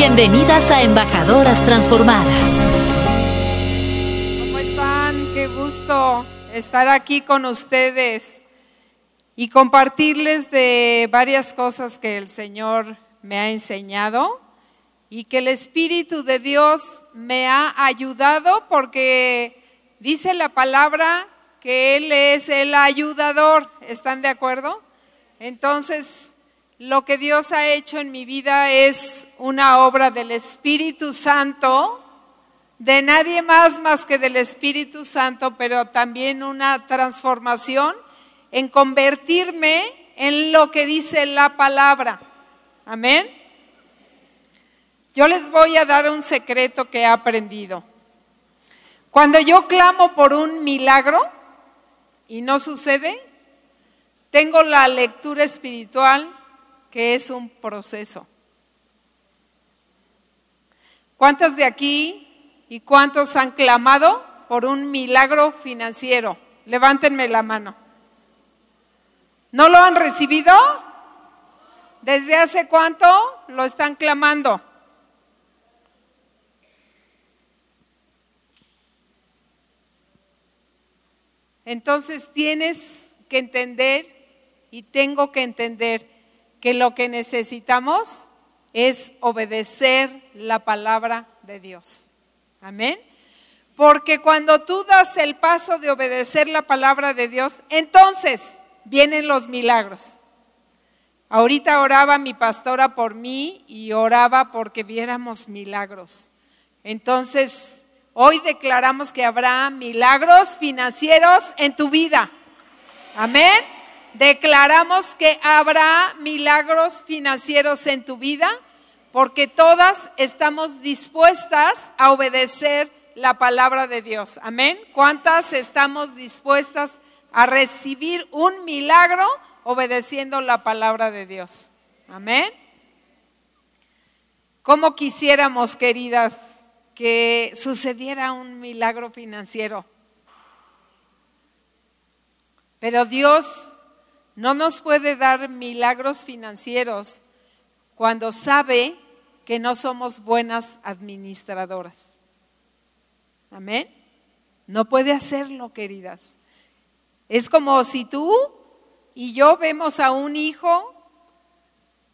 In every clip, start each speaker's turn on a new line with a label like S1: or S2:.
S1: Bienvenidas a Embajadoras Transformadas.
S2: ¿Cómo están? Qué gusto estar aquí con ustedes y compartirles de varias cosas que el Señor me ha enseñado y que el Espíritu de Dios me ha ayudado porque dice la palabra que Él es el ayudador. ¿Están de acuerdo? Entonces, lo que Dios ha hecho en mi vida es una obra del Espíritu Santo, de nadie más más que del Espíritu Santo, pero también una transformación en convertirme en lo que dice la palabra. Amén. Yo les voy a dar un secreto que he aprendido. Cuando yo clamo por un milagro y no sucede, tengo la lectura espiritual que es un proceso. ¿Cuántas de aquí y cuántos han clamado por un milagro financiero? Levántenme la mano. ¿No lo han recibido? ¿Desde hace cuánto lo están clamando? Entonces tienes que entender y tengo que entender que lo que necesitamos es obedecer la palabra de Dios. Amén. Porque cuando tú das el paso de obedecer la palabra de Dios, entonces vienen los milagros. Ahorita oraba mi pastora por mí y oraba porque viéramos milagros. Entonces, hoy declaramos que habrá milagros financieros en tu vida. Amén declaramos que habrá milagros financieros en tu vida porque todas estamos dispuestas a obedecer la palabra de Dios. Amén. ¿Cuántas estamos dispuestas a recibir un milagro obedeciendo la palabra de Dios? Amén. ¿Cómo quisiéramos, queridas, que sucediera un milagro financiero? Pero Dios no nos puede dar milagros financieros cuando sabe que no somos buenas administradoras. Amén. No puede hacerlo, queridas. Es como si tú y yo vemos a un hijo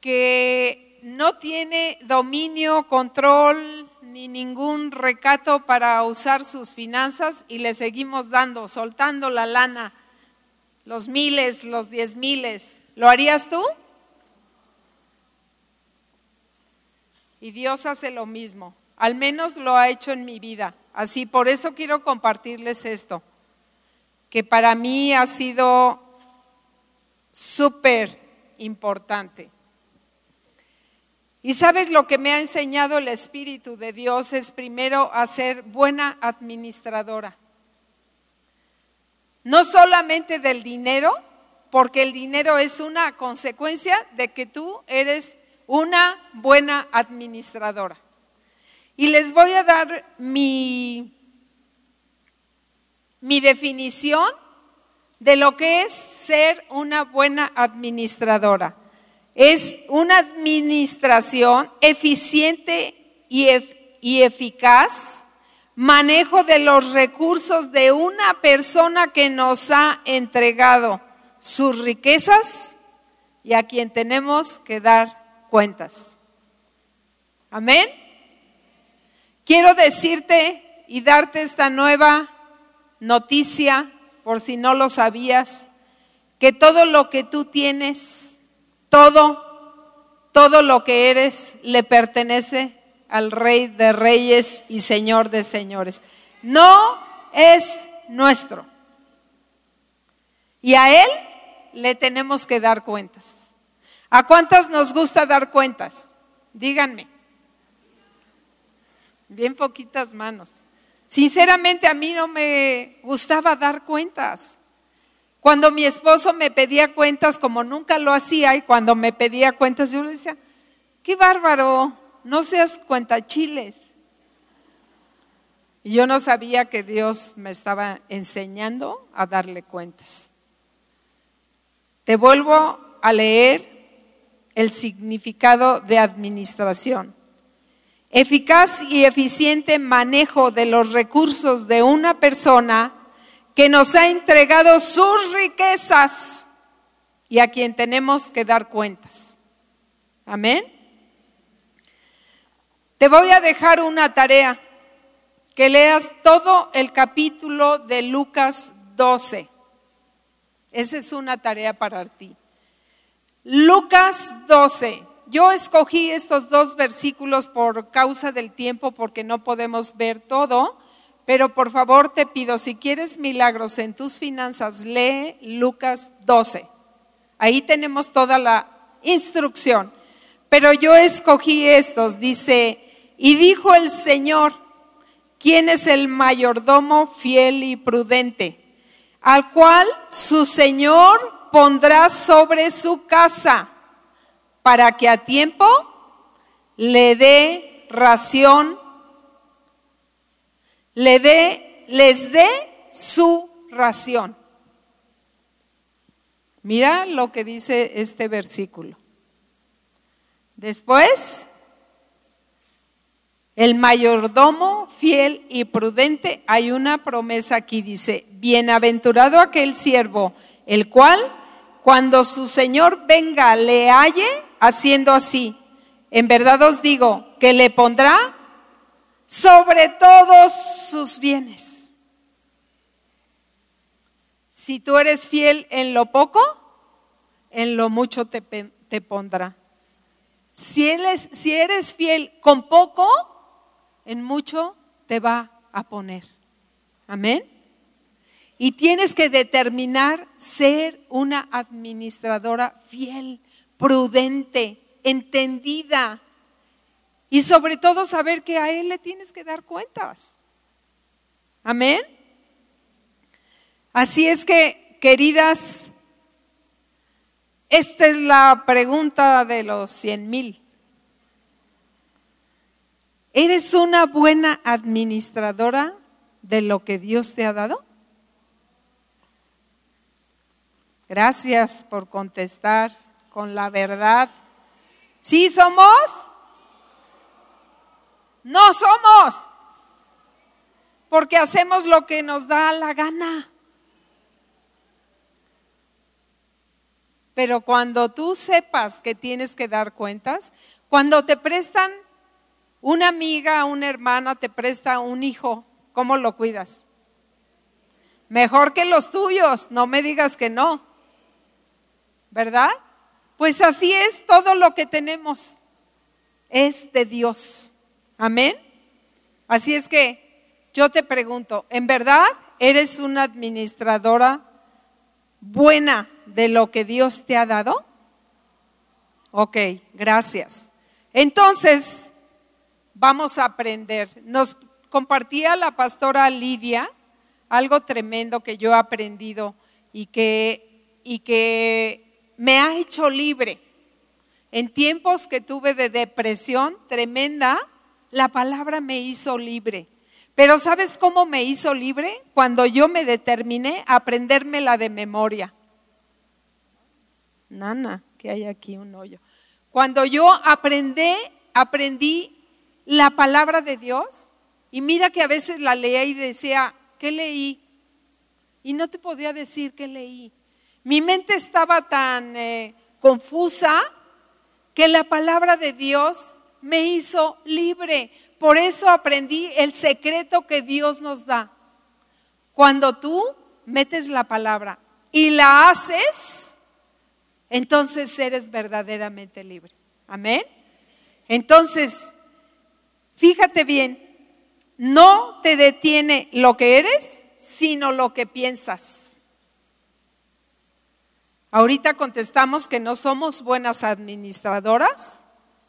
S2: que no tiene dominio, control ni ningún recato para usar sus finanzas y le seguimos dando, soltando la lana los miles, los diez miles. ¿Lo harías tú? Y Dios hace lo mismo. Al menos lo ha hecho en mi vida. Así, por eso quiero compartirles esto, que para mí ha sido súper importante. Y sabes lo que me ha enseñado el Espíritu de Dios es primero a ser buena administradora. No solamente del dinero, porque el dinero es una consecuencia de que tú eres una buena administradora. Y les voy a dar mi, mi definición de lo que es ser una buena administradora. Es una administración eficiente y, y eficaz manejo de los recursos de una persona que nos ha entregado sus riquezas y a quien tenemos que dar cuentas. Amén. Quiero decirte y darte esta nueva noticia, por si no lo sabías, que todo lo que tú tienes, todo, todo lo que eres, le pertenece al Rey de Reyes y Señor de Señores. No es nuestro. Y a Él le tenemos que dar cuentas. ¿A cuántas nos gusta dar cuentas? Díganme. Bien poquitas manos. Sinceramente a mí no me gustaba dar cuentas. Cuando mi esposo me pedía cuentas, como nunca lo hacía, y cuando me pedía cuentas, yo le decía, qué bárbaro, no seas cuentachiles. Yo no sabía que Dios me estaba enseñando a darle cuentas. Te vuelvo a leer el significado de administración. eficaz y eficiente manejo de los recursos de una persona que nos ha entregado sus riquezas y a quien tenemos que dar cuentas. Amén. Te voy a dejar una tarea, que leas todo el capítulo de Lucas 12. Esa es una tarea para ti. Lucas 12. Yo escogí estos dos versículos por causa del tiempo porque no podemos ver todo, pero por favor te pido, si quieres milagros en tus finanzas, lee Lucas 12. Ahí tenemos toda la instrucción. Pero yo escogí estos, dice, y dijo el Señor, ¿quién es el mayordomo fiel y prudente? Al cual su Señor pondrá sobre su casa para que a tiempo le dé ración, le dé, les dé su ración. Mira lo que dice este versículo. Después, el mayordomo fiel y prudente, hay una promesa aquí, dice, bienaventurado aquel siervo, el cual, cuando su Señor venga, le halle haciendo así. En verdad os digo que le pondrá sobre todos sus bienes. Si tú eres fiel en lo poco, en lo mucho te, pondrá. Si si eres fiel con poco, en mucho te va a poner. Amén. Y tienes que determinar ser una administradora fiel, prudente, entendida. Y sobre todo saber que a Él le tienes que dar cuentas. Amén. Así es que, queridas, esta es la pregunta de los cien mil. ¿Eres una buena administradora de lo que Dios te ha dado? Gracias por contestar con la verdad. ¿Sí somos? No somos. Porque hacemos lo que nos da la gana. Pero cuando tú sepas que tienes que dar cuentas, cuando te prestan una amiga, una hermana, te presta un hijo, ¿cómo lo cuidas? Mejor que los tuyos, no me digas que no. ¿Verdad? Pues así es todo lo que tenemos. Es de Dios. Amén. Así es que yo te pregunto, ¿en verdad eres una administradora buena de lo que Dios te ha dado? Ok, gracias. Entonces, vamos a aprender. Nos compartía la pastora Lidia algo tremendo que yo he aprendido y que, y que me ha hecho libre. En tiempos que tuve de depresión tremenda, la palabra me hizo libre. Pero ¿sabes cómo me hizo libre? Cuando yo me determiné a aprendérmela de memoria. Nana, que hay aquí un hoyo. Cuando yo aprendí, aprendí la palabra de Dios, y mira que a veces la leía y decía, ¿qué leí? Y no te podía decir qué leí. Mi mente estaba tan eh, confusa que la palabra de Dios me hizo libre. Por eso aprendí el secreto que Dios nos da. Cuando tú metes la palabra y la haces, entonces eres verdaderamente libre. Amén. Entonces, fíjate bien, no te detiene lo que eres, sino lo que piensas. Ahorita contestamos que no somos buenas administradoras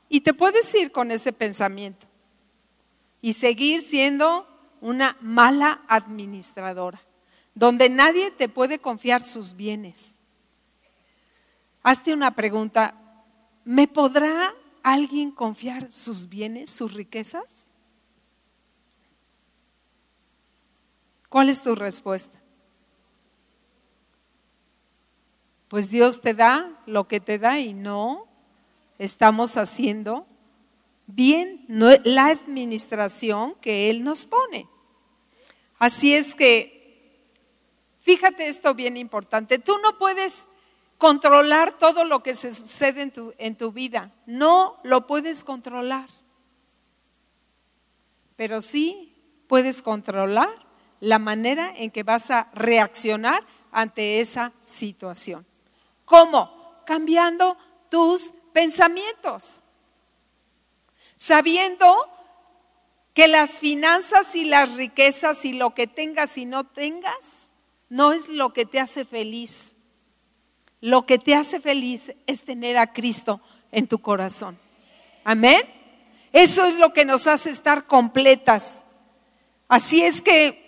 S2: y te puedes ir con ese pensamiento y seguir siendo una mala administradora, donde nadie te puede confiar sus bienes. Hazte una pregunta, ¿me podrá alguien confiar sus bienes, sus riquezas? ¿Cuál es tu respuesta? Pues Dios te da lo que te da y no estamos haciendo bien la administración que Él nos pone. Así es que, fíjate esto bien importante, tú no puedes controlar todo lo que se sucede en tu, en tu vida, no lo puedes controlar, pero sí puedes controlar la manera en que vas a reaccionar ante esa situación. ¿Cómo? Cambiando tus pensamientos. Sabiendo que las finanzas y las riquezas y lo que tengas y no tengas no es lo que te hace feliz. Lo que te hace feliz es tener a Cristo en tu corazón. Amén. Eso es lo que nos hace estar completas. Así es que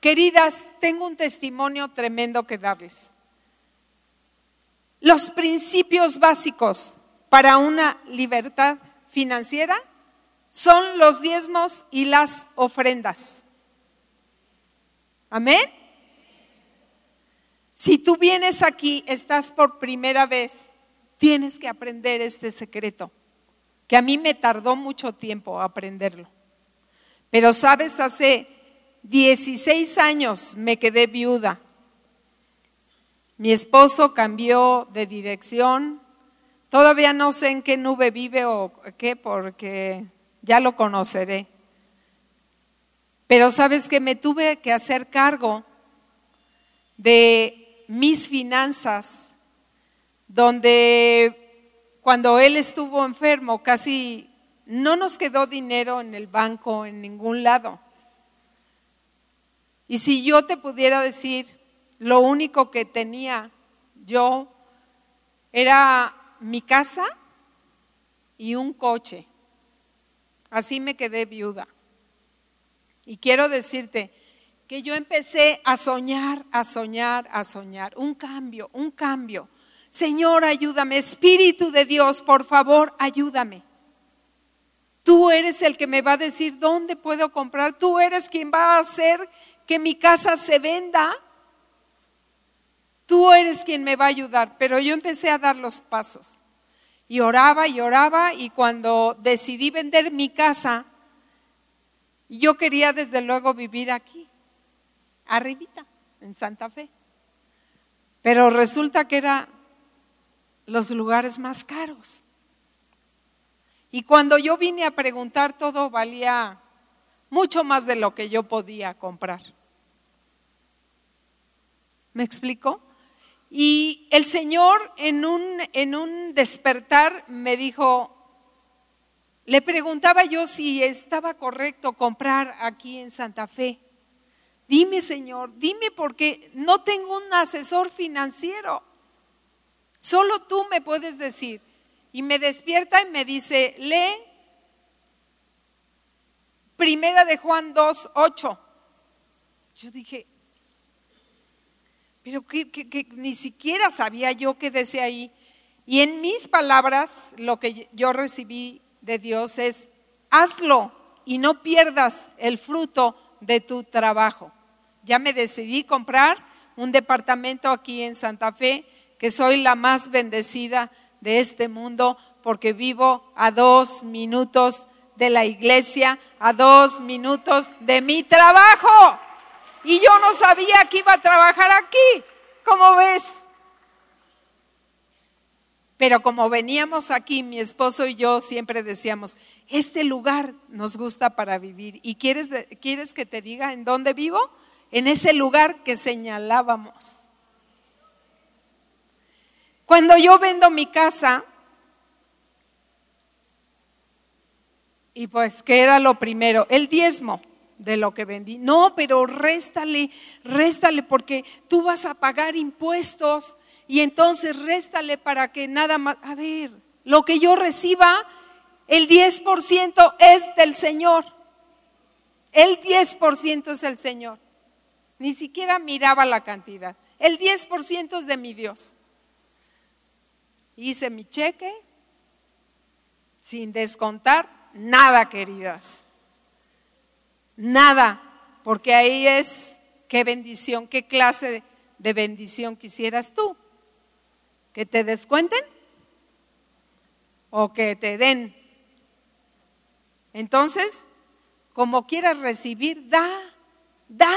S2: Queridas, tengo un testimonio tremendo que darles. Los principios básicos para una libertad financiera son los diezmos y las ofrendas. Amén. Si tú vienes aquí, estás por primera vez, tienes que aprender este secreto, que a mí me tardó mucho tiempo aprenderlo. Pero sabes, hace 16 años me quedé viuda. Mi esposo cambió de dirección. Todavía no sé en qué nube vive o qué, porque ya lo conoceré. Pero sabes que me tuve que hacer cargo de mis finanzas, donde cuando él estuvo enfermo casi no nos quedó dinero en el banco, en ningún lado. Y si yo te pudiera decir, lo único que tenía yo era mi casa y un coche. Así me quedé viuda. Y quiero decirte que yo empecé a soñar, a soñar, a soñar. Un cambio, un cambio. Señor, ayúdame. Espíritu de Dios, por favor, ayúdame. Tú eres el que me va a decir dónde puedo comprar. Tú eres quien va a hacer que mi casa se venda, tú eres quien me va a ayudar. Pero yo empecé a dar los pasos y oraba y oraba y cuando decidí vender mi casa, yo quería desde luego vivir aquí, arribita, en Santa Fe. Pero resulta que eran los lugares más caros. Y cuando yo vine a preguntar, todo valía mucho más de lo que yo podía comprar. ¿Me explico? Y el Señor en un, en un despertar me dijo, le preguntaba yo si estaba correcto comprar aquí en Santa Fe. Dime, Señor, dime porque no tengo un asesor financiero. Solo tú me puedes decir. Y me despierta y me dice, lee Primera de Juan 2, 8. Yo dije, pero que, ni siquiera sabía yo qué decía ahí. Y en mis palabras, lo que yo recibí de Dios es, hazlo y no pierdas el fruto de tu trabajo. Ya me decidí comprar un departamento aquí en Santa Fe, que soy la más bendecida de este mundo porque vivo a dos minutos de la iglesia, a dos minutos de mi trabajo. Y yo no sabía que iba a trabajar aquí. ¿Cómo ves? Pero como veníamos aquí, mi esposo y yo siempre decíamos, este lugar nos gusta para vivir. ¿Y quieres, quieres que te diga en dónde vivo? En ese lugar que señalábamos. Cuando yo vendo mi casa, y pues, ¿qué era lo primero? El diezmo de lo que vendí. No, pero réstale, réstale porque tú vas a pagar impuestos y entonces réstale para que nada más, a ver, lo que yo reciba, el 10% es del Señor. El 10% es el Señor. Ni siquiera miraba la cantidad. El 10% es de mi Dios. Hice mi cheque sin descontar nada, queridas. Nada, porque ahí es qué bendición, qué clase de, bendición quisieras tú. ¿Que te descuenten? o que te den. Entonces, como quieras recibir, da, da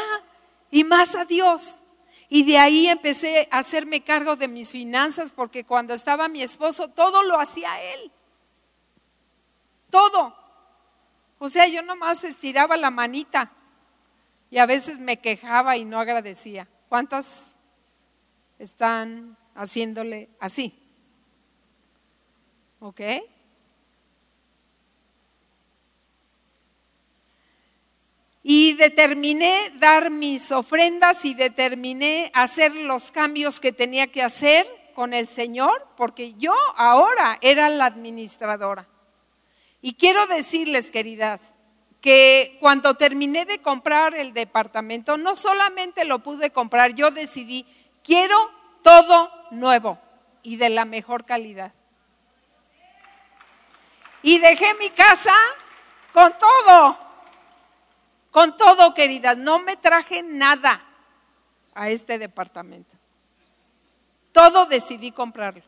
S2: y más a Dios. Y de ahí empecé a hacerme cargo de mis finanzas porque cuando estaba mi esposo todo lo hacía él. Todo. O sea, yo nomás estiraba la manita y a veces me quejaba y no agradecía. ¿Cuántas están haciéndole así? ¿Ok? Y determiné dar mis ofrendas y determiné hacer los cambios que tenía que hacer con el Señor, porque yo ahora era la administradora. Y quiero decirles, queridas, que cuando terminé de comprar el departamento, no solamente lo pude comprar, yo decidí, quiero todo nuevo y de la mejor calidad. Y dejé mi casa con todo, con todo, queridas. No me traje nada a este departamento. Todo decidí comprarlo.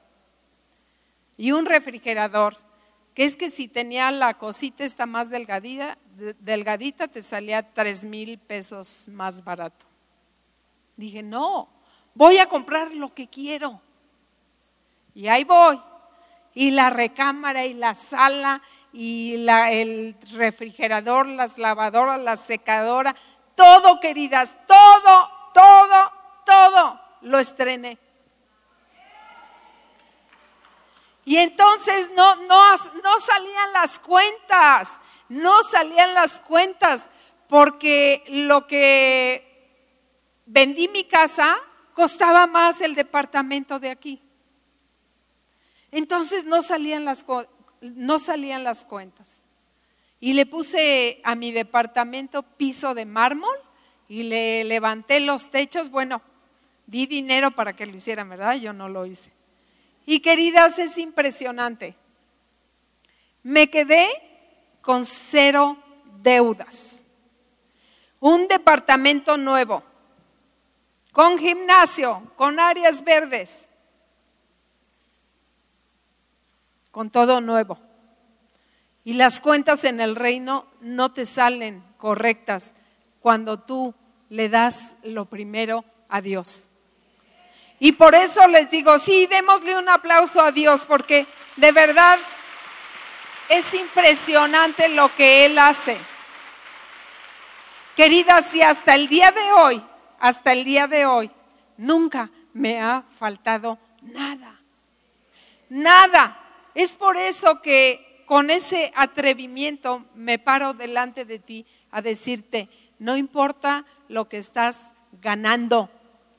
S2: Y un refrigerador, que es que si tenía la cosita esta más delgadita, delgadita te salía tres mil pesos más barato. Dije, no, voy a comprar lo que quiero. Y ahí voy y la recámara y la sala y la, el refrigerador, las lavadoras, la secadora, todo, queridas, todo, todo, todo lo estrené. Y entonces no, no, no salían las cuentas, no salían las cuentas, porque lo que vendí mi casa costaba más el departamento de aquí. Entonces no salían las, no salían las cuentas. Y le puse a mi departamento piso de mármol y le levanté los techos. Bueno, di dinero para que lo hicieran, ¿verdad? Yo no lo hice. Y queridas, es impresionante. Me quedé con cero deudas. Un departamento nuevo, con gimnasio, con áreas verdes, con todo nuevo. Y las cuentas en el reino no te salen correctas cuando tú le das lo primero a Dios. Y por eso les digo, sí, démosle un aplauso a Dios, porque de verdad es impresionante lo que Él hace. Queridas, si hasta el día de hoy, hasta el día de hoy, nunca me ha faltado nada. Nada. Es por eso que con ese atrevimiento me paro delante de ti a decirte, no importa lo que estás ganando,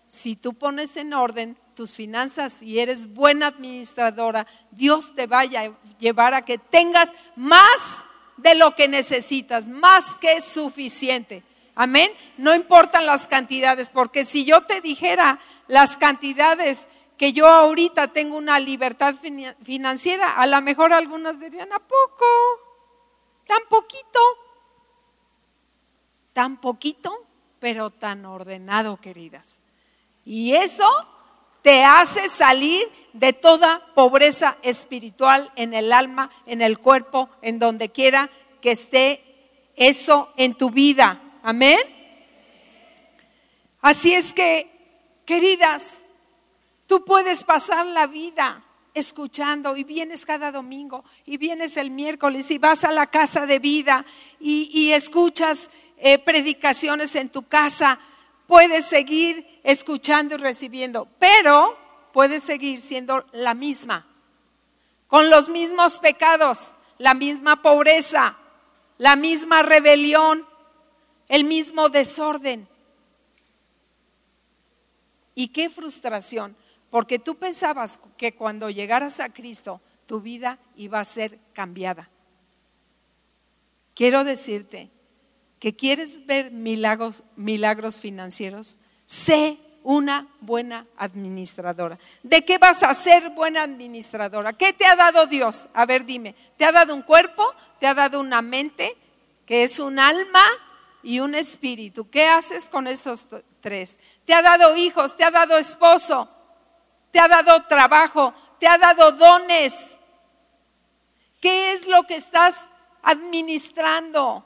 S2: si tú pones en orden tus finanzas y eres buena administradora, Dios te vaya a llevar a que tengas más de lo que necesitas, más que suficiente. Amén. No importan las cantidades, porque si yo te dijera las cantidades que yo ahorita tengo una libertad financiera, a lo mejor algunas dirían, ¿a poco? ¿Tan poquito? Tan poquito, pero tan ordenado, queridas. Y eso te hace salir de toda pobreza espiritual en el alma, en el cuerpo, en donde quiera que esté eso en tu vida. Amén. Así es que, queridas, Tú puedes pasar la vida escuchando y vienes cada domingo y vienes el miércoles y vas a la casa de vida y, escuchas eh, predicaciones en tu casa. Puedes seguir escuchando y recibiendo, pero puedes seguir siendo la misma, con los mismos pecados, la misma pobreza, la misma rebelión, el mismo desorden. Y qué frustración porque tú pensabas que cuando llegaras a Cristo tu vida iba a ser cambiada. Quiero decirte que quieres ver milagros, milagros financieros, sé una buena administradora. ¿De qué vas a ser buena administradora? ¿Qué te ha dado Dios? A ver, dime, ¿te ha dado un cuerpo? ¿Te ha dado una mente? que es un alma y un espíritu. ¿Qué haces con esos tres? Te ha dado hijos, te ha dado esposo, te ha dado trabajo, te ha dado dones. ¿Qué es lo que estás administrando?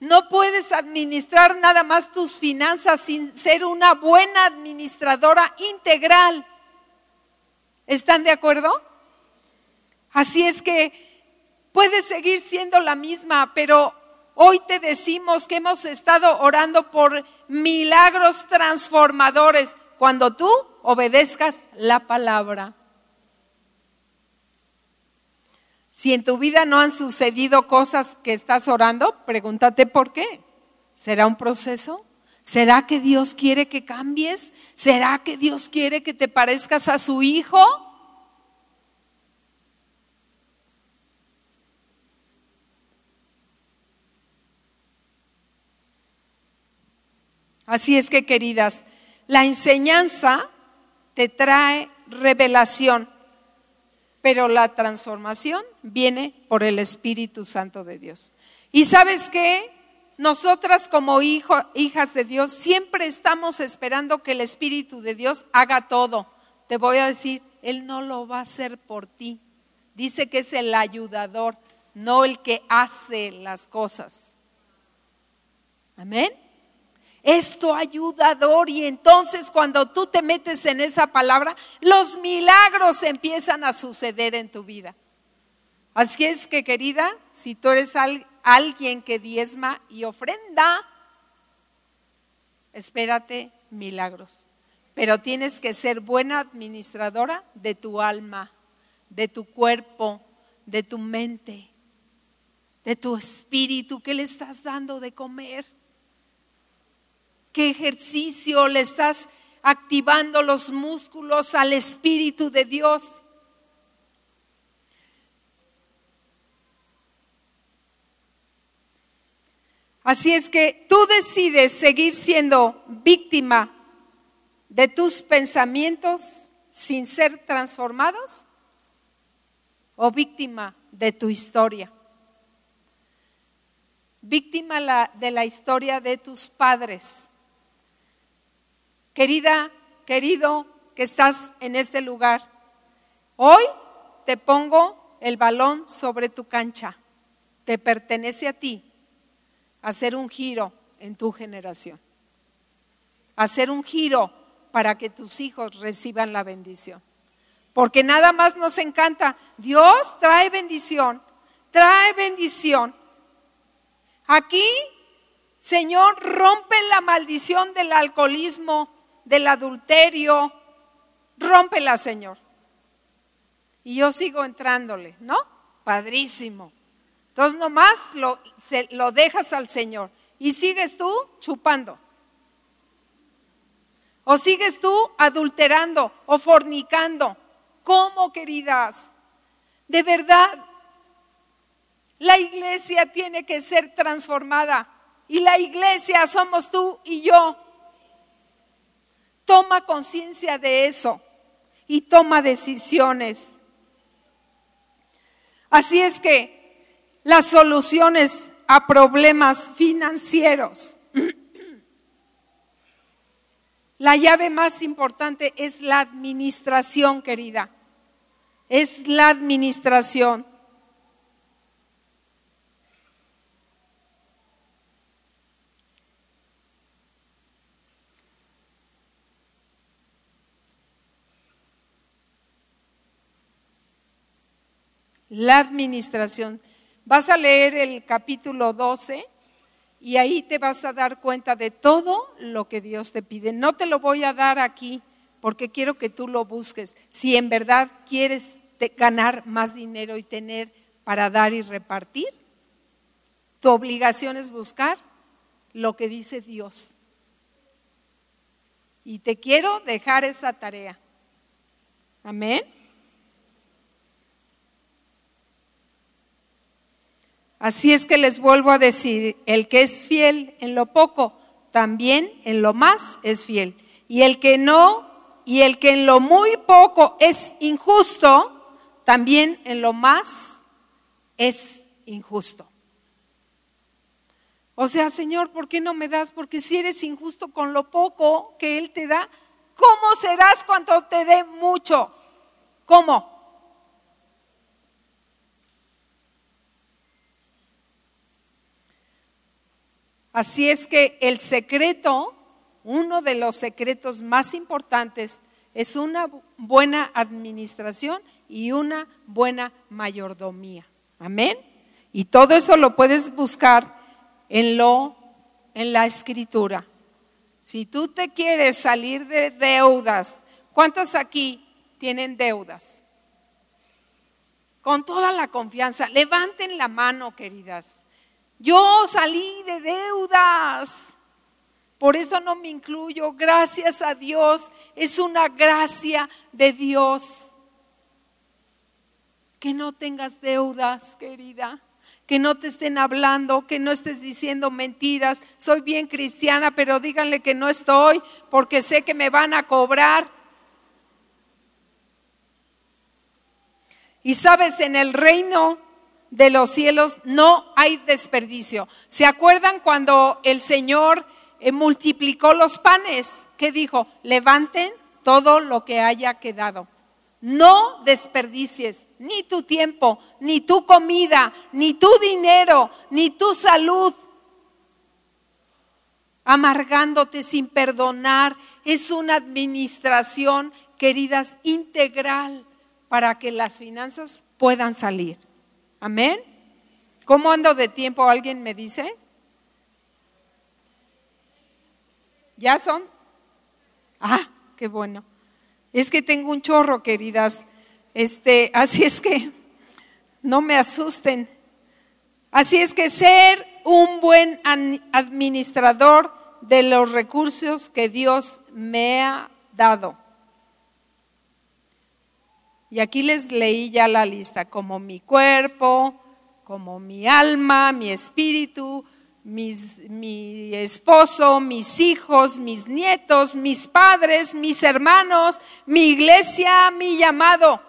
S2: No puedes administrar nada más tus finanzas sin ser una buena administradora integral. ¿Están de acuerdo? Así es que puedes seguir siendo la misma, pero hoy te decimos que hemos estado orando por milagros transformadores cuando tú obedezcas la palabra. Si en tu vida no han sucedido cosas que estás orando, pregúntate por qué. ¿Será un proceso? ¿Será que Dios quiere que cambies? ¿Será que Dios quiere que te parezcas a su hijo? Así es que, queridas, la enseñanza te trae revelación, pero la transformación viene por el Espíritu Santo de Dios. Y sabes qué? Nosotras como hijas de Dios siempre estamos esperando que el Espíritu de Dios haga todo. Te voy a decir, Él no lo va a hacer por ti. Dice que es el ayudador, no el que hace las cosas. Amén es tu ayudador y entonces cuando tú te metes en esa palabra, los milagros empiezan a suceder en tu vida. Así es que querida, si tú eres alguien que diezma y ofrenda, espérate milagros. Pero tienes que ser buena administradora de tu alma, de tu cuerpo, de tu mente, de tu espíritu. ¿Qué le estás dando de comer? Qué ejercicio le estás activando los músculos al Espíritu de Dios. Así es que tú decides seguir siendo víctima de tus pensamientos sin ser transformados o víctima de tu historia. Víctima de la historia de tus padres Querida, querido que estás en este lugar, hoy te pongo el balón sobre tu cancha. Te pertenece a ti hacer un giro en tu generación. Hacer un giro para que tus hijos reciban la bendición. Porque nada más nos encanta. Dios trae bendición, trae bendición. Aquí, Señor, rompe la maldición del alcoholismo, del adulterio, rómpela, Señor. Y yo sigo entrándole, ¿no? Padrísimo. Entonces nomás lo, lo dejas al Señor y sigues tú chupando. O sigues tú adulterando o fornicando. ¿Cómo, queridas? De verdad, la iglesia tiene que ser transformada. Y la iglesia somos tú y yo. Toma conciencia de eso y toma decisiones. Así es que las soluciones a problemas financieros, la llave más importante es la administración, querida. Es la administración. La administración. Vas a leer el capítulo 12 y ahí te vas a dar cuenta de todo lo que Dios te pide. No te lo voy a dar aquí porque quiero que tú lo busques. Si en verdad quieres ganar más dinero y tener para dar y repartir, tu obligación es buscar lo que dice Dios. Y te quiero dejar esa tarea. Amén. Así es que les vuelvo a decir, el que es fiel en lo poco, también en lo más es fiel. Y el que no, y el que en lo muy poco es injusto, también en lo más es injusto. O sea, Señor, ¿por qué no me das? Porque si eres injusto con lo poco que Él te da, ¿cómo serás cuando te dé mucho? ¿Cómo? Así es que el secreto, uno de los secretos más importantes, es una buena administración y una buena mayordomía. Amén. Y todo eso lo puedes buscar en lo en la escritura. Si tú te quieres salir de deudas, ¿cuántos aquí tienen deudas? Con toda la confianza, levanten la mano, queridas. Yo salí de deudas. Por eso no me incluyo. Gracias a Dios. Es una gracia de Dios. Que no tengas deudas, querida. Que no te estén hablando, que no estés diciendo mentiras. Soy bien cristiana, pero díganle que no estoy porque sé que me van a cobrar. Y sabes, en el reino de los cielos no hay desperdicio. ¿Se acuerdan cuando el Señor eh, multiplicó los panes, ¿qué dijo? Levanten todo lo que haya quedado. No desperdicies ni tu tiempo, ni tu comida, ni tu dinero, ni tu salud, amargándote sin perdonar. Es una administración, queridas, integral para que las finanzas puedan salir. Amén. ¿Cómo ando de tiempo? ¿Alguien me dice? ¿Ya son? Ah, qué bueno. Es que tengo un chorro, queridas. Este, así es que no me asusten. Así es que ser un buen administrador de los recursos que Dios me ha dado. Y aquí les leí ya la lista, como mi cuerpo, como mi alma, mi espíritu, mi esposo, mis hijos, mis nietos, mis padres, mis hermanos, mi iglesia, mi llamado.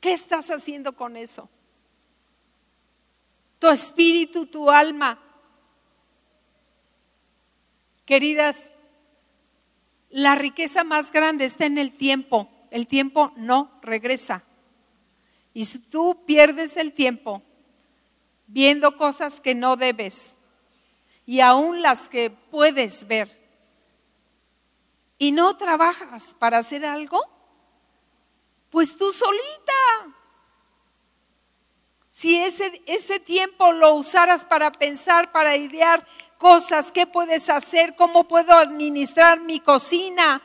S2: ¿Qué estás haciendo con eso? Tu espíritu, tu alma. Queridas, la riqueza más grande está en el tiempo. El tiempo no regresa. Y si tú pierdes el tiempo, viendo cosas que no debes y aún las que puedes ver y no trabajas para hacer algo, pues tú solita. Si ese, ese tiempo lo usaras para pensar, para idear cosas, ¿qué puedes hacer? ¿Cómo puedo administrar mi cocina?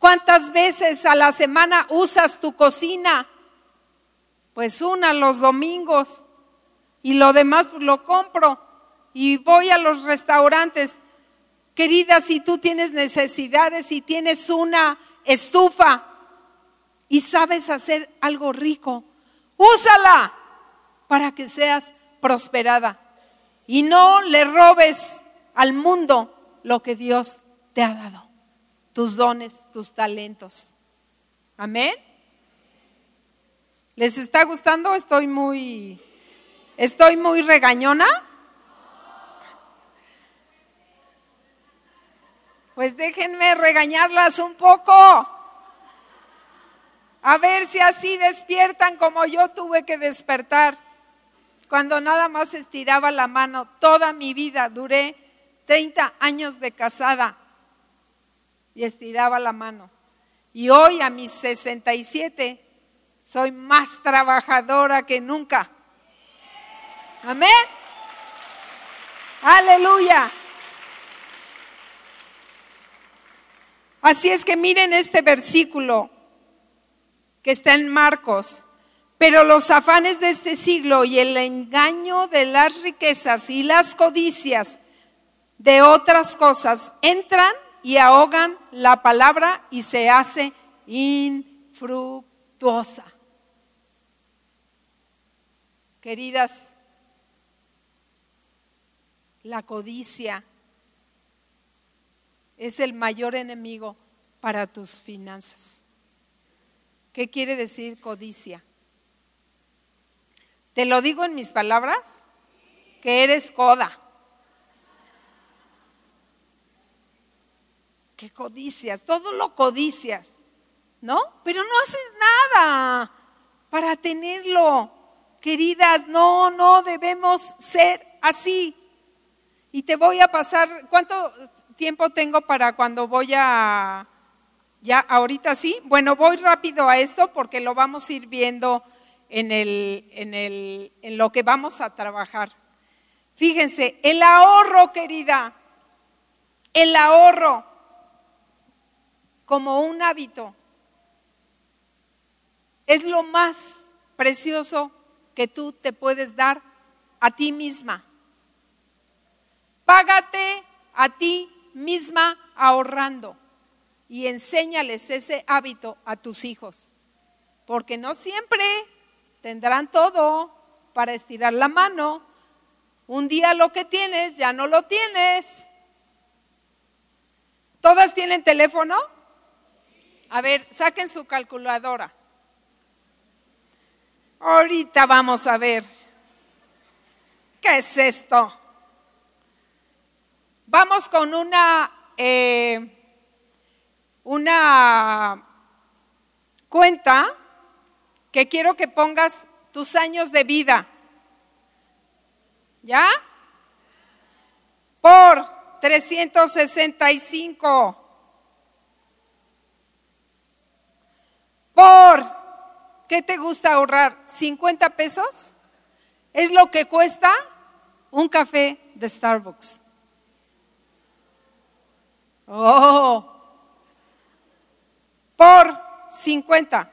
S2: ¿Cuántas veces a la semana usas tu cocina? Pues una los domingos y lo demás pues, lo compro y voy a los restaurantes. Querida, si tú tienes necesidades y tienes una estufa y sabes hacer algo rico, úsala para que seas prosperada y no le robes al mundo lo que Dios te ha dado, tus dones, tus talentos. Amén. ¿Les está gustando? Estoy muy ¿Estoy muy regañona? Pues déjenme regañarlas un poco. A ver si así despiertan como yo tuve que despertar. Cuando nada más estiraba la mano toda mi vida, duré 30 años de casada y estiraba la mano. Y hoy a mis 67 soy más trabajadora que nunca. Amén. Aleluya. Así es que miren este versículo que está en Marcos. Pero los afanes de este siglo y el engaño de las riquezas y las codicias de otras cosas entran y ahogan la palabra y se hace infructuosa. Queridas la codicia es el mayor enemigo para tus finanzas. ¿Qué quiere decir codicia? ¿Te lo digo en mis palabras? Que eres coda. Que codicias, todo lo codicias, ¿no? Pero no haces nada para tenerlo. Queridas, no, no debemos ser así. Y te voy a pasar, ¿cuánto tiempo tengo para cuando voy a, ya ahorita sí? Bueno, voy rápido a esto porque lo vamos a ir viendo en, el, en, el, en lo que vamos a trabajar. Fíjense, el ahorro, querida, el ahorro como un hábito es lo más precioso que tú te puedes dar a ti misma. Págate a ti misma ahorrando y enséñales ese hábito a tus hijos, porque no siempre tendrán todo para estirar la mano. Un día lo que tienes ya no lo tienes. ¿Todas tienen teléfono? A ver, saquen su calculadora. Ahorita vamos a ver. ¿Qué es esto? Vamos con una, eh, una cuenta que quiero que pongas tus años de vida. ¿Ya? Por 365. Por, ¿qué te gusta ahorrar? ¿50 pesos? Es lo que cuesta un café de Starbucks. Oh, por 50.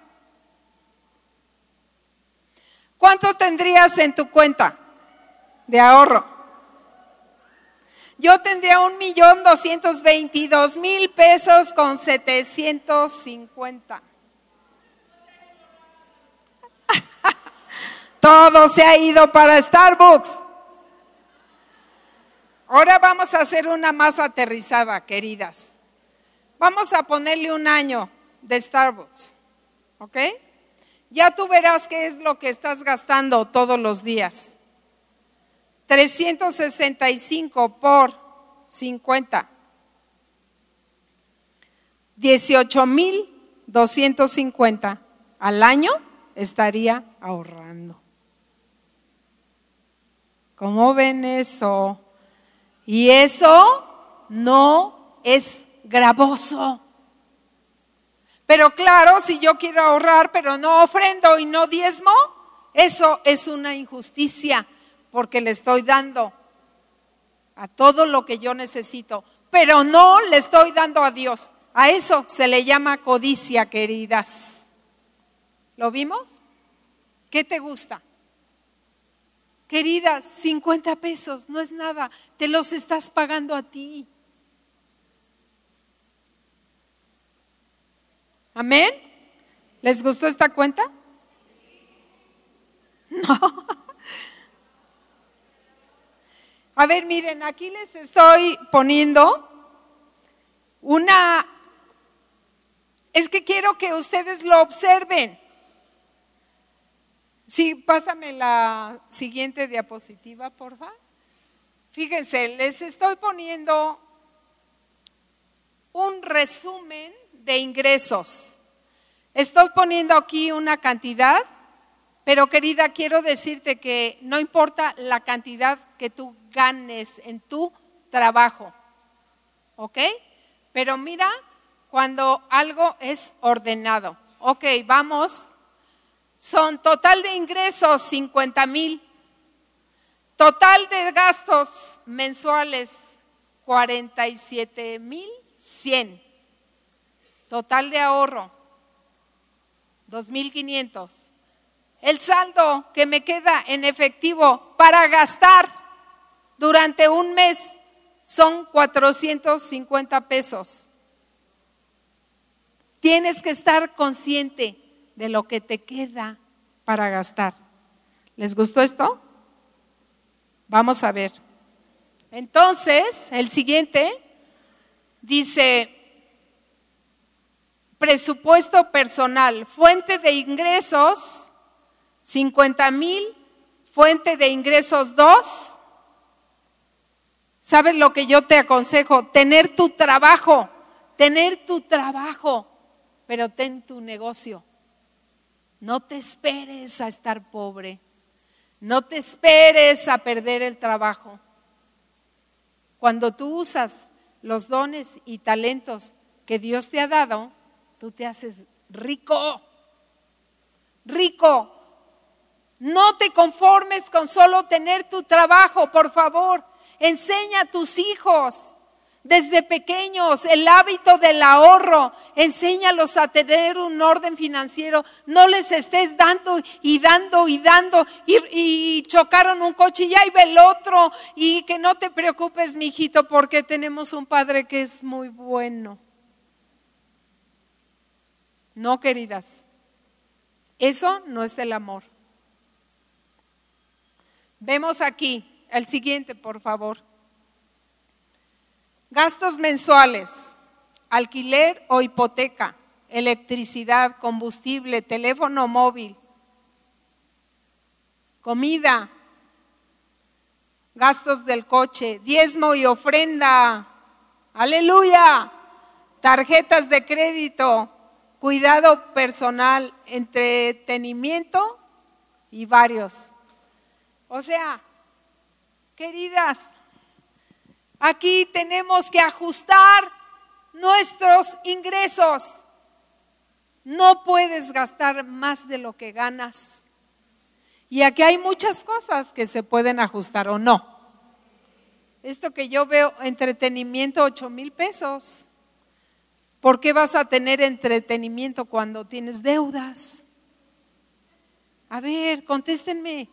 S2: ¿Cuánto tendrías en tu cuenta de ahorro? Yo tendría un millón doscientos veintidós mil pesos con setecientos cincuenta. Todo se ha ido para Starbucks. Ahora vamos a hacer una más aterrizada, queridas. Vamos a ponerle un año de Starbucks, ¿ok? Ya tú verás qué es lo que estás gastando todos los días. 365 por 50. 18,250 al año estaría ahorrando. ¿Cómo ven eso? Y eso no es gravoso. Pero claro, si yo quiero ahorrar, pero no ofrendo y no diezmo, eso es una injusticia, porque le estoy dando a todo lo que yo necesito, pero no le estoy dando a Dios. A eso se le llama codicia, queridas. ¿Lo vimos? ¿Qué te gusta? Queridas, 50 pesos no es nada, te los estás pagando a ti. Amén. ¿Les gustó esta cuenta? No. A ver, miren, aquí les estoy poniendo una... Es que quiero que ustedes lo observen. Sí, pásame la siguiente diapositiva, por favor. Fíjense, les estoy poniendo un resumen de ingresos. Estoy poniendo aquí una cantidad, pero querida, quiero decirte que no importa la cantidad que tú ganes en tu trabajo, ¿ok? Pero mira cuando algo es ordenado. Ok, vamos son total de ingresos 50 mil, total de gastos mensuales 47 mil 100, total de ahorro 2.500. El saldo que me queda en efectivo para gastar durante un mes son 450 pesos. Tienes que estar consciente de lo que te queda para gastar. ¿Les gustó esto? Vamos a ver. Entonces, el siguiente dice, presupuesto personal, fuente de ingresos 50 mil, fuente de ingresos 2. ¿Sabes lo que yo te aconsejo? Tener tu trabajo, tener tu trabajo, pero ten tu negocio. No te esperes a estar pobre. No te esperes a perder el trabajo. Cuando tú usas los dones y talentos que Dios te ha dado, tú te haces rico, rico. No te conformes con solo tener tu trabajo, por favor. Enseña a tus hijos desde pequeños el hábito del ahorro. Enséñalos a tener un orden financiero. No les estés dando y dando y dando y, chocaron un coche y ahí ve el otro. Y que no te preocupes, mijito, porque tenemos un padre que es muy bueno. No, queridas. Eso no es el amor. Vemos aquí el siguiente, por favor. Gastos mensuales, alquiler o hipoteca, electricidad, combustible, teléfono móvil, comida, gastos del coche, diezmo y ofrenda, aleluya, tarjetas de crédito, cuidado personal, entretenimiento y varios. O sea, queridas, aquí tenemos que ajustar nuestros ingresos. No puedes gastar más de lo que ganas. Y aquí hay muchas cosas que se pueden ajustar o no. Esto que yo veo, entretenimiento, ocho mil pesos. ¿Por qué vas a tener entretenimiento cuando tienes deudas? A ver, contéstenme.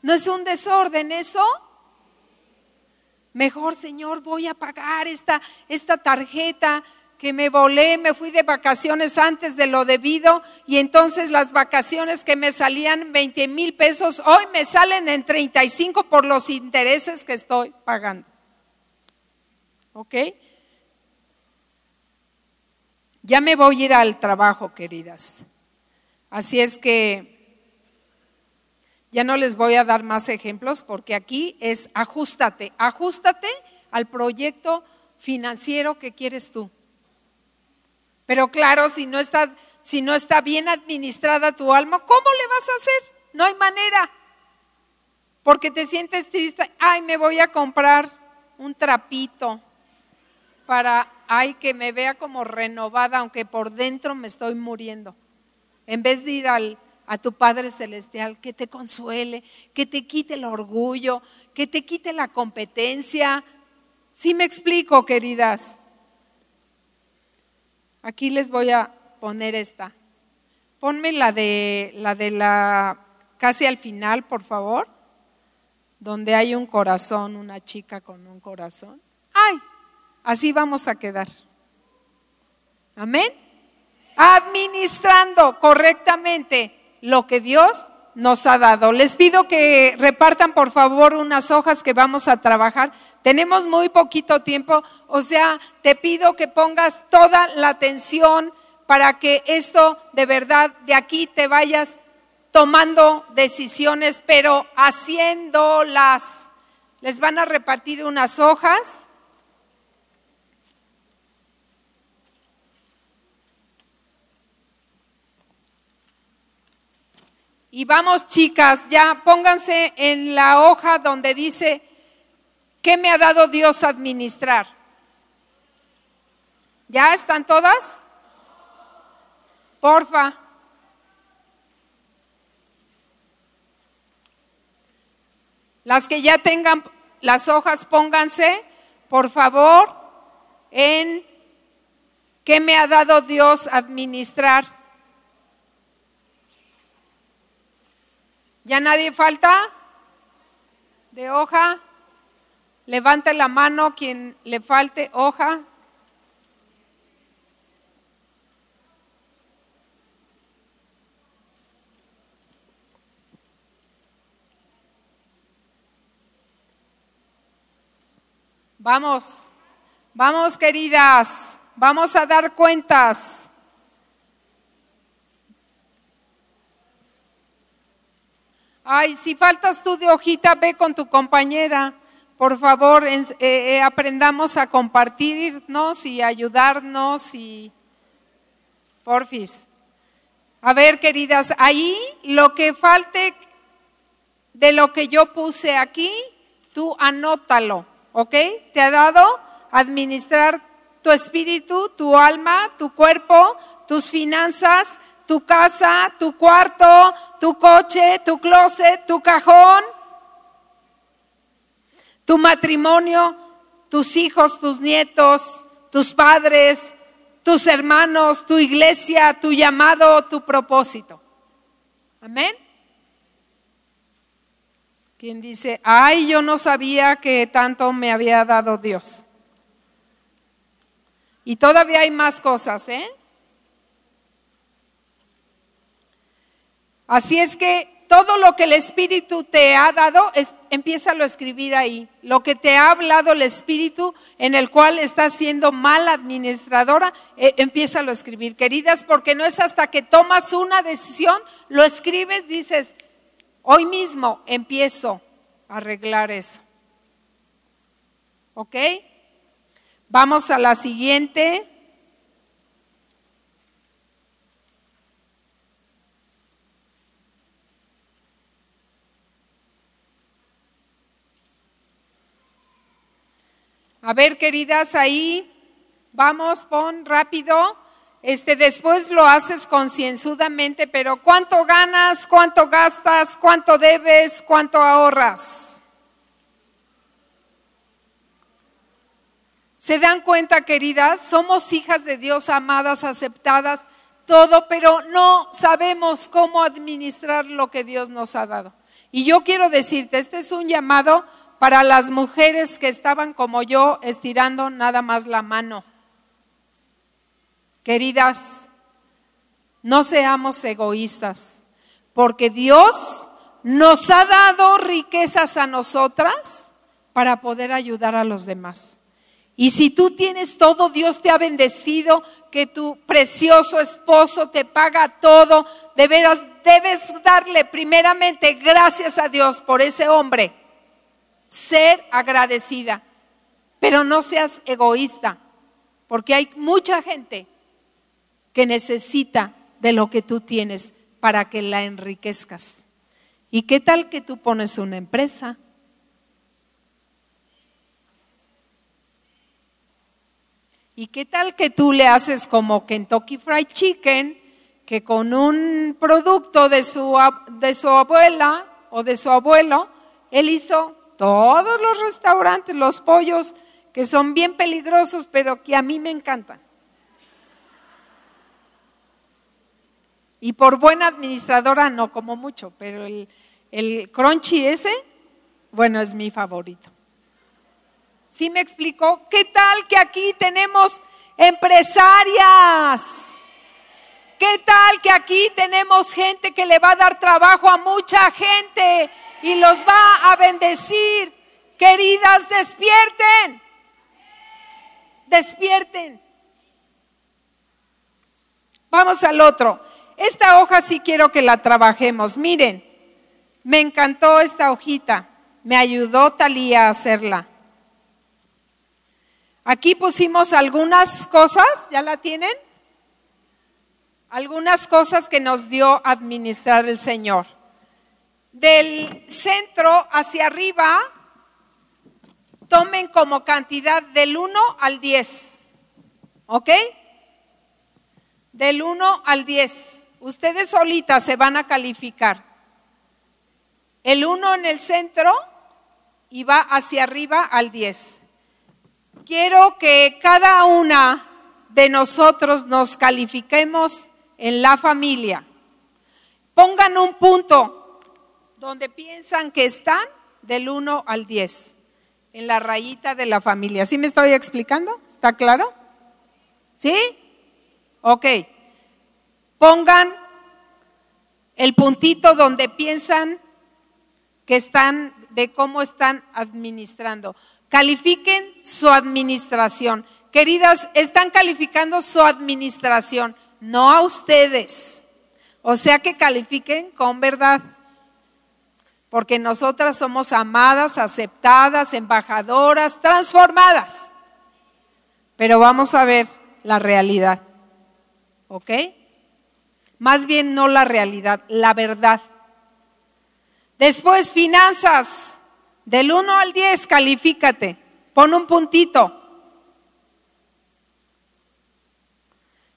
S2: ¿No es un desorden eso? Mejor, Señor, voy a pagar esta, esta tarjeta que me volé, me fui de vacaciones antes de lo debido y entonces las vacaciones que me salían 20 mil pesos, hoy me salen en 35 por los intereses que estoy pagando. ¿Ok? Ya me voy a ir al trabajo, queridas. Así es que ya no les voy a dar más ejemplos porque aquí es ajustate, ajustate al proyecto financiero que quieres tú. Pero claro, si no está, si no está bien administrada tu alma, ¿cómo le vas a hacer? No hay manera. Porque te sientes triste, ay, me voy a comprar un trapito para, ay, que me vea como renovada, aunque por dentro me estoy muriendo. En vez de ir al, a tu Padre Celestial que te consuele, que te quite el orgullo, que te quite la competencia. ¿Sí me explico, queridas? Aquí les voy a poner esta. Ponme la de la de la casi al final, por favor, donde hay un corazón, una chica con un corazón. ¡Ay! Así vamos a quedar. Amén. Administrando correctamente lo que Dios nos ha dado. Les pido que repartan por favor unas hojas que vamos a trabajar. Tenemos muy poquito tiempo, o sea, te pido que pongas toda la atención para que esto de verdad de aquí te vayas tomando decisiones, pero haciéndolas. Les van a repartir unas hojas Y vamos, chicas, ya pónganse en la hoja donde dice, ¿qué me ha dado Dios administrar? ¿Ya están todas? Porfa. Las que ya tengan las hojas, pónganse, por favor, en qué me ha dado Dios administrar. ¿Ya nadie falta? ¿De hoja? Levante la mano quien le falte hoja. Vamos, vamos queridas, vamos a dar cuentas. Ay, si faltas tú de hojita, ve con tu compañera. Por favor, eh, eh, aprendamos a compartirnos y ayudarnos y porfis. A ver, queridas, ahí lo que falte de lo que yo puse aquí, tú anótalo. ¿ok? Te ha dado administrar tu espíritu, tu alma, tu cuerpo, tus finanzas, tu casa, tu cuarto, tu coche, tu closet, tu cajón, tu matrimonio, tus hijos, tus nietos, tus padres, tus hermanos, tu iglesia, tu llamado, tu propósito. Amén. Quien dice, ay, yo no sabía que tanto me había dado Dios. Y todavía hay más cosas, ¿eh? Así es que todo lo que el Espíritu te ha dado, es, empieza a escribir ahí. Lo que te ha hablado el Espíritu en el cual estás siendo mala administradora, eh, empieza a escribir. Queridas, porque no es hasta que tomas una decisión, lo escribes, dices, hoy mismo empiezo a arreglar eso. ¿Ok? Vamos a la siguiente. A ver, queridas, ahí vamos, pon rápido. Este, después lo haces concienzudamente, pero ¿cuánto ganas? ¿Cuánto gastas? ¿Cuánto debes? ¿Cuánto ahorras? ¿Se dan cuenta, queridas? Somos hijas de Dios, amadas, aceptadas, todo, pero no sabemos cómo administrar lo que Dios nos ha dado. Y yo quiero decirte, este es un llamado para las mujeres que estaban como yo estirando nada más la mano. Queridas, no seamos egoístas, porque Dios nos ha dado riquezas a nosotras para poder ayudar a los demás. Y si tú tienes todo, Dios te ha bendecido, que tu precioso esposo te paga todo, de veras debes darle primeramente gracias a Dios por ese hombre. Ser agradecida, pero no seas egoísta, porque hay mucha gente que necesita de lo que tú tienes para que la enriquezcas. ¿Y qué tal que tú pones una empresa? ¿Y qué tal que tú le haces como Kentucky Fried Chicken, que con un producto de su, de su abuela o de su abuelo, él hizo todos los restaurantes, los pollos, que son bien peligrosos, pero que a mí me encantan. Y por buena administradora no como mucho, pero el, el crunchy ese, bueno, es mi favorito. ¿Sí me explico? ¿Qué tal que aquí tenemos empresarias? ¿Qué tal que aquí tenemos gente que le va a dar trabajo a mucha gente y los va a bendecir? Queridas, despierten. Despierten. Vamos al otro. Esta hoja sí quiero que la trabajemos. Miren, me encantó esta hojita. Me ayudó Talía a hacerla. Aquí pusimos algunas cosas, ¿ya la tienen? Algunas cosas que nos dio administrar el Señor. Del centro hacia arriba, tomen como cantidad del 1 al 10. ¿Ok? Del 1 al 10. Ustedes solitas se van a calificar. El 1 en el centro y va hacia arriba al 10 quiero que cada una de nosotros nos califiquemos en la familia. Pongan un punto donde piensan que están del 1 al 10, en la rayita de la familia. ¿Sí me estoy explicando? ¿Está claro? ¿Sí? Ok. Pongan el puntito donde piensan que están, de cómo están administrando. Califiquen su administración. Queridas, están calificando su administración, no a ustedes. O sea que califiquen con verdad. Porque nosotras somos amadas, aceptadas, embajadoras, transformadas. Pero vamos a ver la realidad. ¿Ok? Más bien no la realidad, la verdad. Después, finanzas. Del 1 al 10, califícate. Pon un puntito.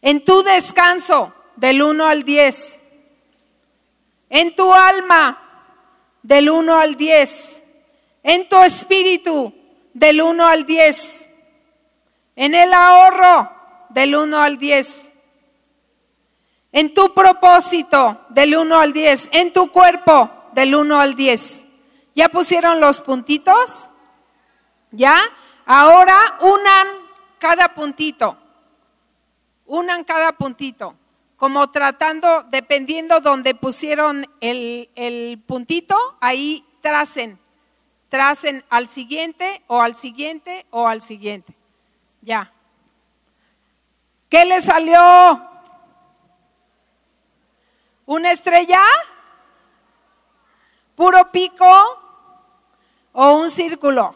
S2: En tu descanso, del 1 al 10. En tu alma, del 1 al 10. En tu espíritu, del 1 al 10. En el ahorro, del 1 al 10. En tu propósito, del 1 al 10. En tu cuerpo, del 1 al 10. ¿Ya pusieron los puntitos? ¿Ya? Ahora unan cada puntito. Unan cada puntito. Como tratando, dependiendo donde pusieron el, puntito, ahí tracen. Tracen al siguiente o al siguiente o al siguiente. Ya. ¿Qué le salió? ¿Una estrella? ¿Puro pico o un círculo?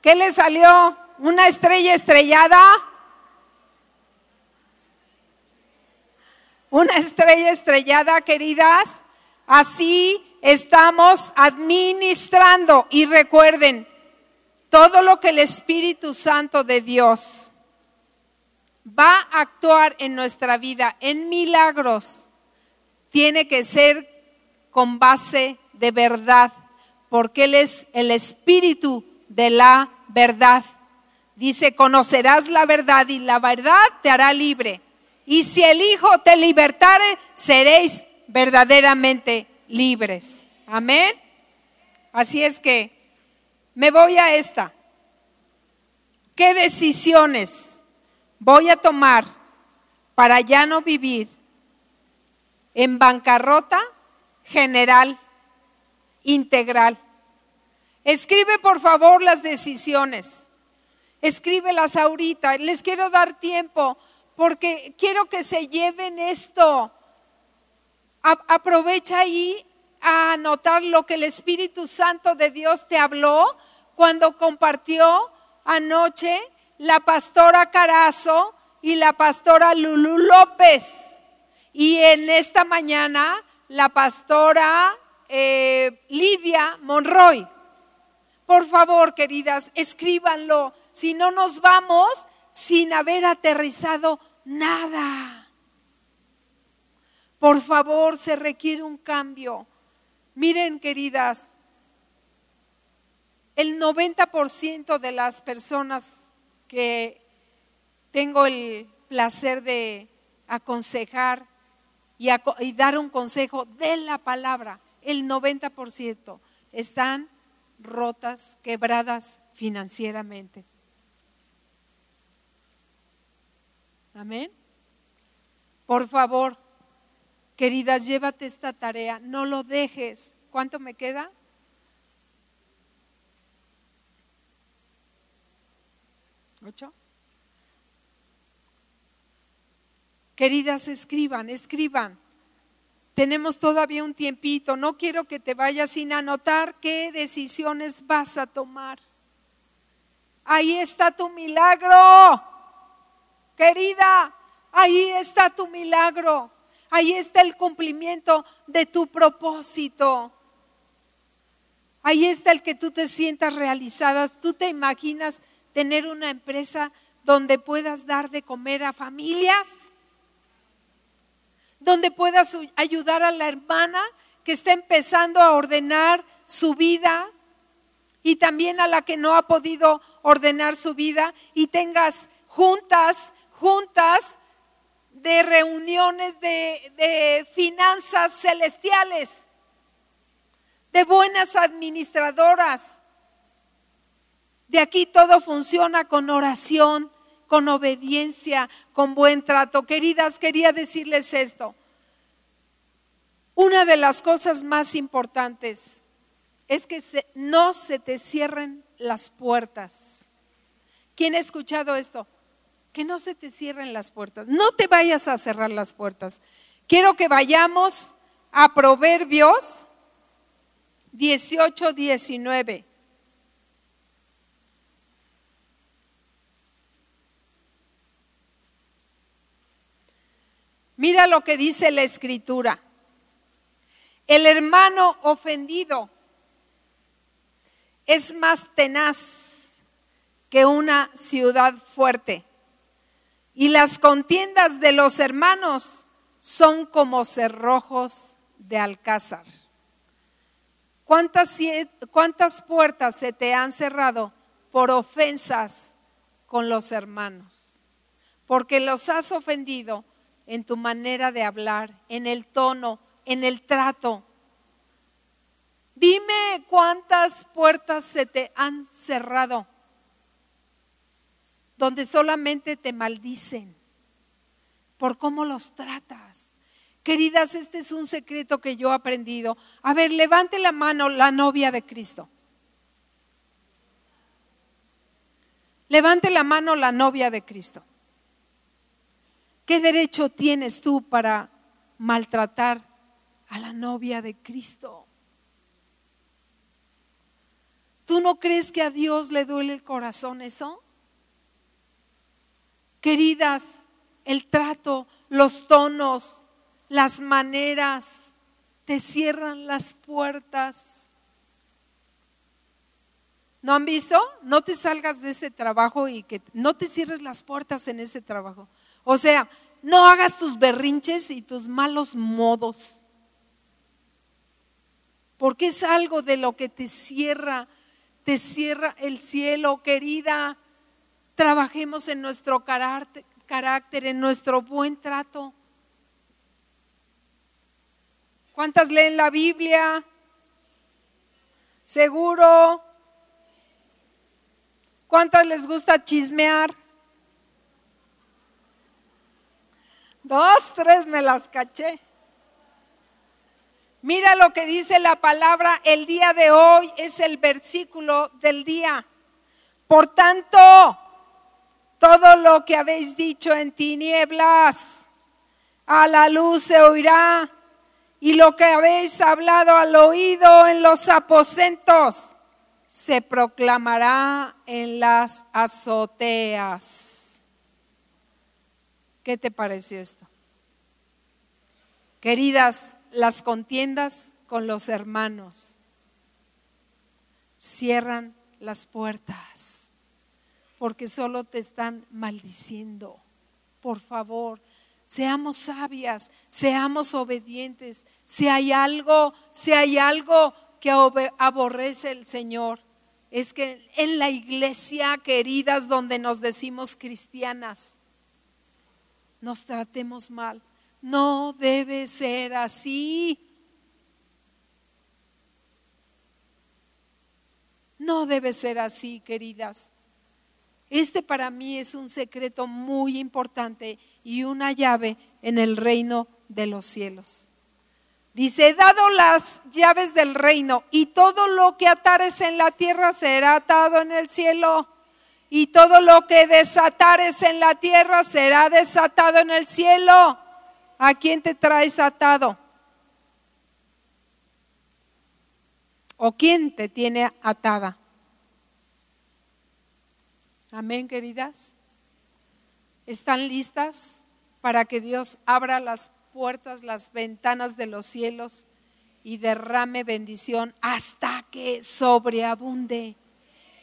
S2: ¿Qué le salió? ¿Una estrella estrellada? Una estrella estrellada, queridas. Así estamos administrando. Y recuerden, todo lo que el Espíritu Santo de Dios va a actuar en nuestra vida en milagros, tiene que ser con base de verdad, porque Él es el Espíritu de la verdad. Dice, conocerás la verdad y la verdad te hará libre. Y si el Hijo te libertare, seréis verdaderamente libres. Amén. Así es que me voy a esta. ¿Qué decisiones voy a tomar para ya no vivir en bancarrota general, integral? Escribe por favor las decisiones. Escríbelas ahorita. Les quiero dar tiempo porque quiero que se lleven esto. aprovecha ahí a anotar lo que el Espíritu Santo de Dios te habló cuando compartió anoche la pastora Carazo y la pastora Lulu López. Y en esta mañana la pastora eh, Lidia Monroy. Por favor, queridas, escríbanlo. Si no nos vamos sin haber aterrizado nada. Por favor, se requiere un cambio. Miren, queridas, el 90% de las personas que tengo el placer de aconsejar y, dar un consejo de la palabra, el 90% están rotas, quebradas financieramente. Amén. Por favor, queridas, llévate esta tarea, no lo dejes. ¿Cuánto me queda? ¿Ocho? Queridas, escriban, escriban. Tenemos todavía un tiempito. No quiero que te vayas sin anotar qué decisiones vas a tomar. Ahí está tu milagro. Querida, ahí está tu milagro. Ahí está el cumplimiento de tu propósito. Ahí está el que tú te sientas realizada. Tú te imaginas tener una empresa donde puedas dar de comer a familias donde puedas ayudar a la hermana que está empezando a ordenar su vida y también a la que no ha podido ordenar su vida y tengas juntas, juntas de reuniones de, de finanzas celestiales, de buenas administradoras. De aquí todo funciona con oración, con obediencia, con buen trato. Queridas, quería decirles esto. Una de las cosas más importantes es que no se te cierren las puertas. ¿Quién ha escuchado esto? Que no se te cierren las puertas. No te vayas a cerrar las puertas. Quiero que vayamos a Proverbios 18, 19. Mira lo que dice la escritura. El hermano ofendido es más tenaz que una ciudad fuerte. Y las contiendas de los hermanos son como cerrojos de alcázar. ¿Cuántas, ¿Cuántas puertas se te han cerrado por ofensas con los hermanos? Porque los has ofendido en tu manera de hablar, en el tono, en el trato. Dime cuántas puertas se te han cerrado donde solamente te maldicen por cómo los tratas. Queridas, este es un secreto que yo he aprendido. A ver, levante la mano la novia de Cristo. Levante la mano la novia de Cristo. ¿Qué derecho tienes tú para maltratar a la novia de Cristo? ¿Tú no crees que a Dios le duele el corazón eso? Queridas, el trato, los tonos, las maneras, te cierran las puertas. ¿No han visto? No te salgas de ese trabajo y que no te cierres las puertas en ese trabajo. O sea, no hagas tus berrinches y tus malos modos. Porque es algo de lo que te cierra te cierra el cielo, querida. Trabajemos en nuestro carácter, en nuestro buen trato. ¿Cuántas leen la Biblia? Seguro. ¿Cuántas les gusta chismear? Dos, tres me las caché. Mira lo que dice la palabra el día de hoy, es el versículo del día. Por tanto, todo lo que habéis dicho en tinieblas, a la luz se oirá, y lo que habéis hablado al oído en los aposentos, se proclamará en las azoteas. ¿Qué te pareció esto? Queridas, las contiendas con los hermanos cierran las puertas porque solo te están maldiciendo. Por favor, seamos sabias, seamos obedientes. Si hay algo, si hay algo que aborrece el Señor, es que en la iglesia, queridas, donde nos decimos cristianas, nos tratemos mal. No debe ser así. No debe ser así, queridas. Este para mí es un secreto muy importante y una llave en el reino de los cielos. Dice, dado las llaves del reino y todo lo que atares en la tierra será atado en el cielo y todo lo que desatares en la tierra será desatado en el cielo. ¿A quién te traes atado? ¿O quién te tiene atada? Amén, queridas. ¿Están listas para que Dios abra las puertas, las ventanas de los cielos y derrame bendición hasta que sobreabunde?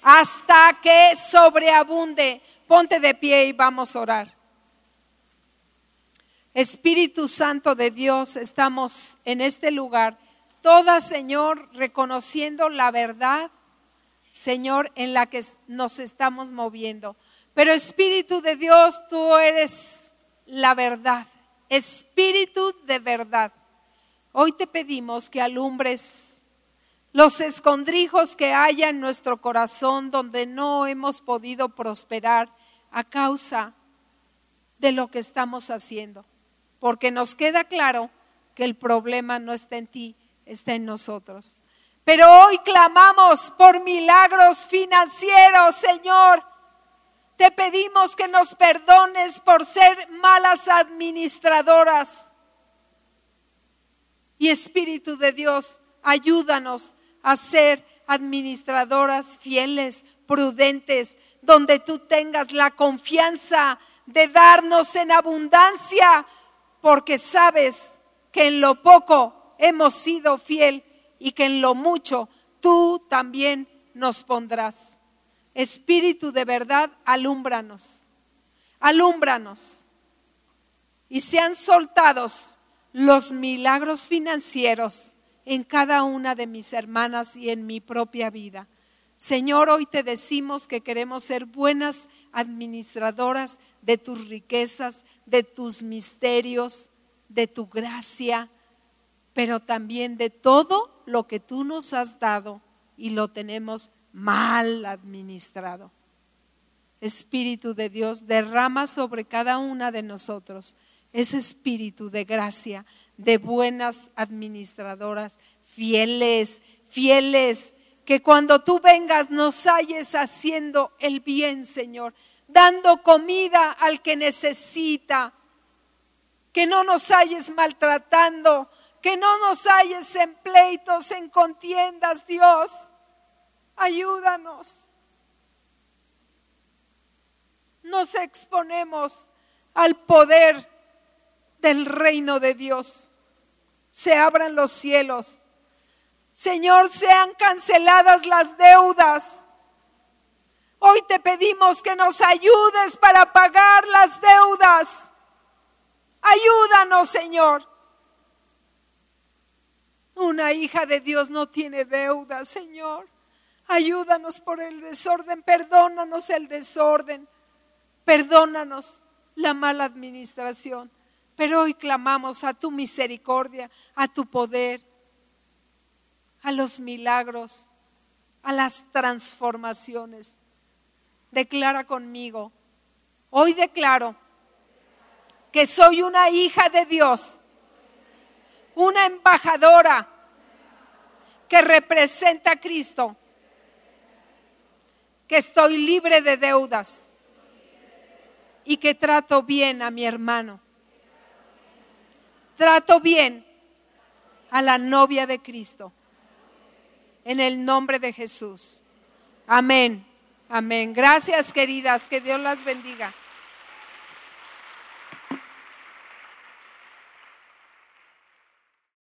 S2: Hasta que sobreabunde. Ponte de pie y vamos a orar. Espíritu Santo de Dios, estamos en este lugar, toda Señor, reconociendo la verdad, Señor, en la que nos estamos moviendo. Pero Espíritu de Dios, tú eres la verdad, Espíritu de verdad. Hoy te pedimos que alumbres los escondrijos que haya en nuestro corazón donde no hemos podido prosperar a causa de lo que estamos haciendo porque nos queda claro que el problema no está en ti, está en nosotros. Pero hoy clamamos por milagros financieros, Señor. Te pedimos que nos perdones por ser malas administradoras. Y Espíritu de Dios, ayúdanos a ser administradoras fieles, prudentes, donde tú tengas la confianza de darnos en abundancia porque sabes que en lo poco hemos sido fiel y que en lo mucho tú también nos pondrás. Espíritu de verdad, alúmbranos, alúmbranos. Y sean soltados los milagros financieros en cada una de mis hermanas y en mi propia vida. Señor, hoy te decimos que queremos ser buenas administradoras de tus riquezas, de tus misterios, de tu gracia, pero también de todo lo que tú nos has dado y lo tenemos mal administrado. Espíritu de Dios, derrama sobre cada una de nosotros ese espíritu de gracia, de buenas administradoras, fieles, fieles, que cuando tú vengas nos halles haciendo el bien, Señor, dando comida al que necesita, que no nos halles maltratando, que no nos halles en pleitos, en contiendas, Dios. Ayúdanos. Nos exponemos al poder del reino de Dios. Se abran los cielos. Señor, sean canceladas las deudas. Hoy te pedimos que nos ayudes para pagar las deudas. Ayúdanos, Señor. Una hija de Dios no tiene deuda, Señor. Ayúdanos por el desorden, perdónanos el desorden, perdónanos la mala administración. Pero hoy clamamos a tu misericordia, a tu poder, a los milagros, a las transformaciones. Declara conmigo, hoy declaro que soy una hija de Dios, una embajadora que representa a Cristo, que estoy libre de deudas y que trato bien a mi hermano trato bien a la novia de Cristo. En el nombre de Jesús. Amén. Amén. Gracias, queridas. Que Dios las bendiga.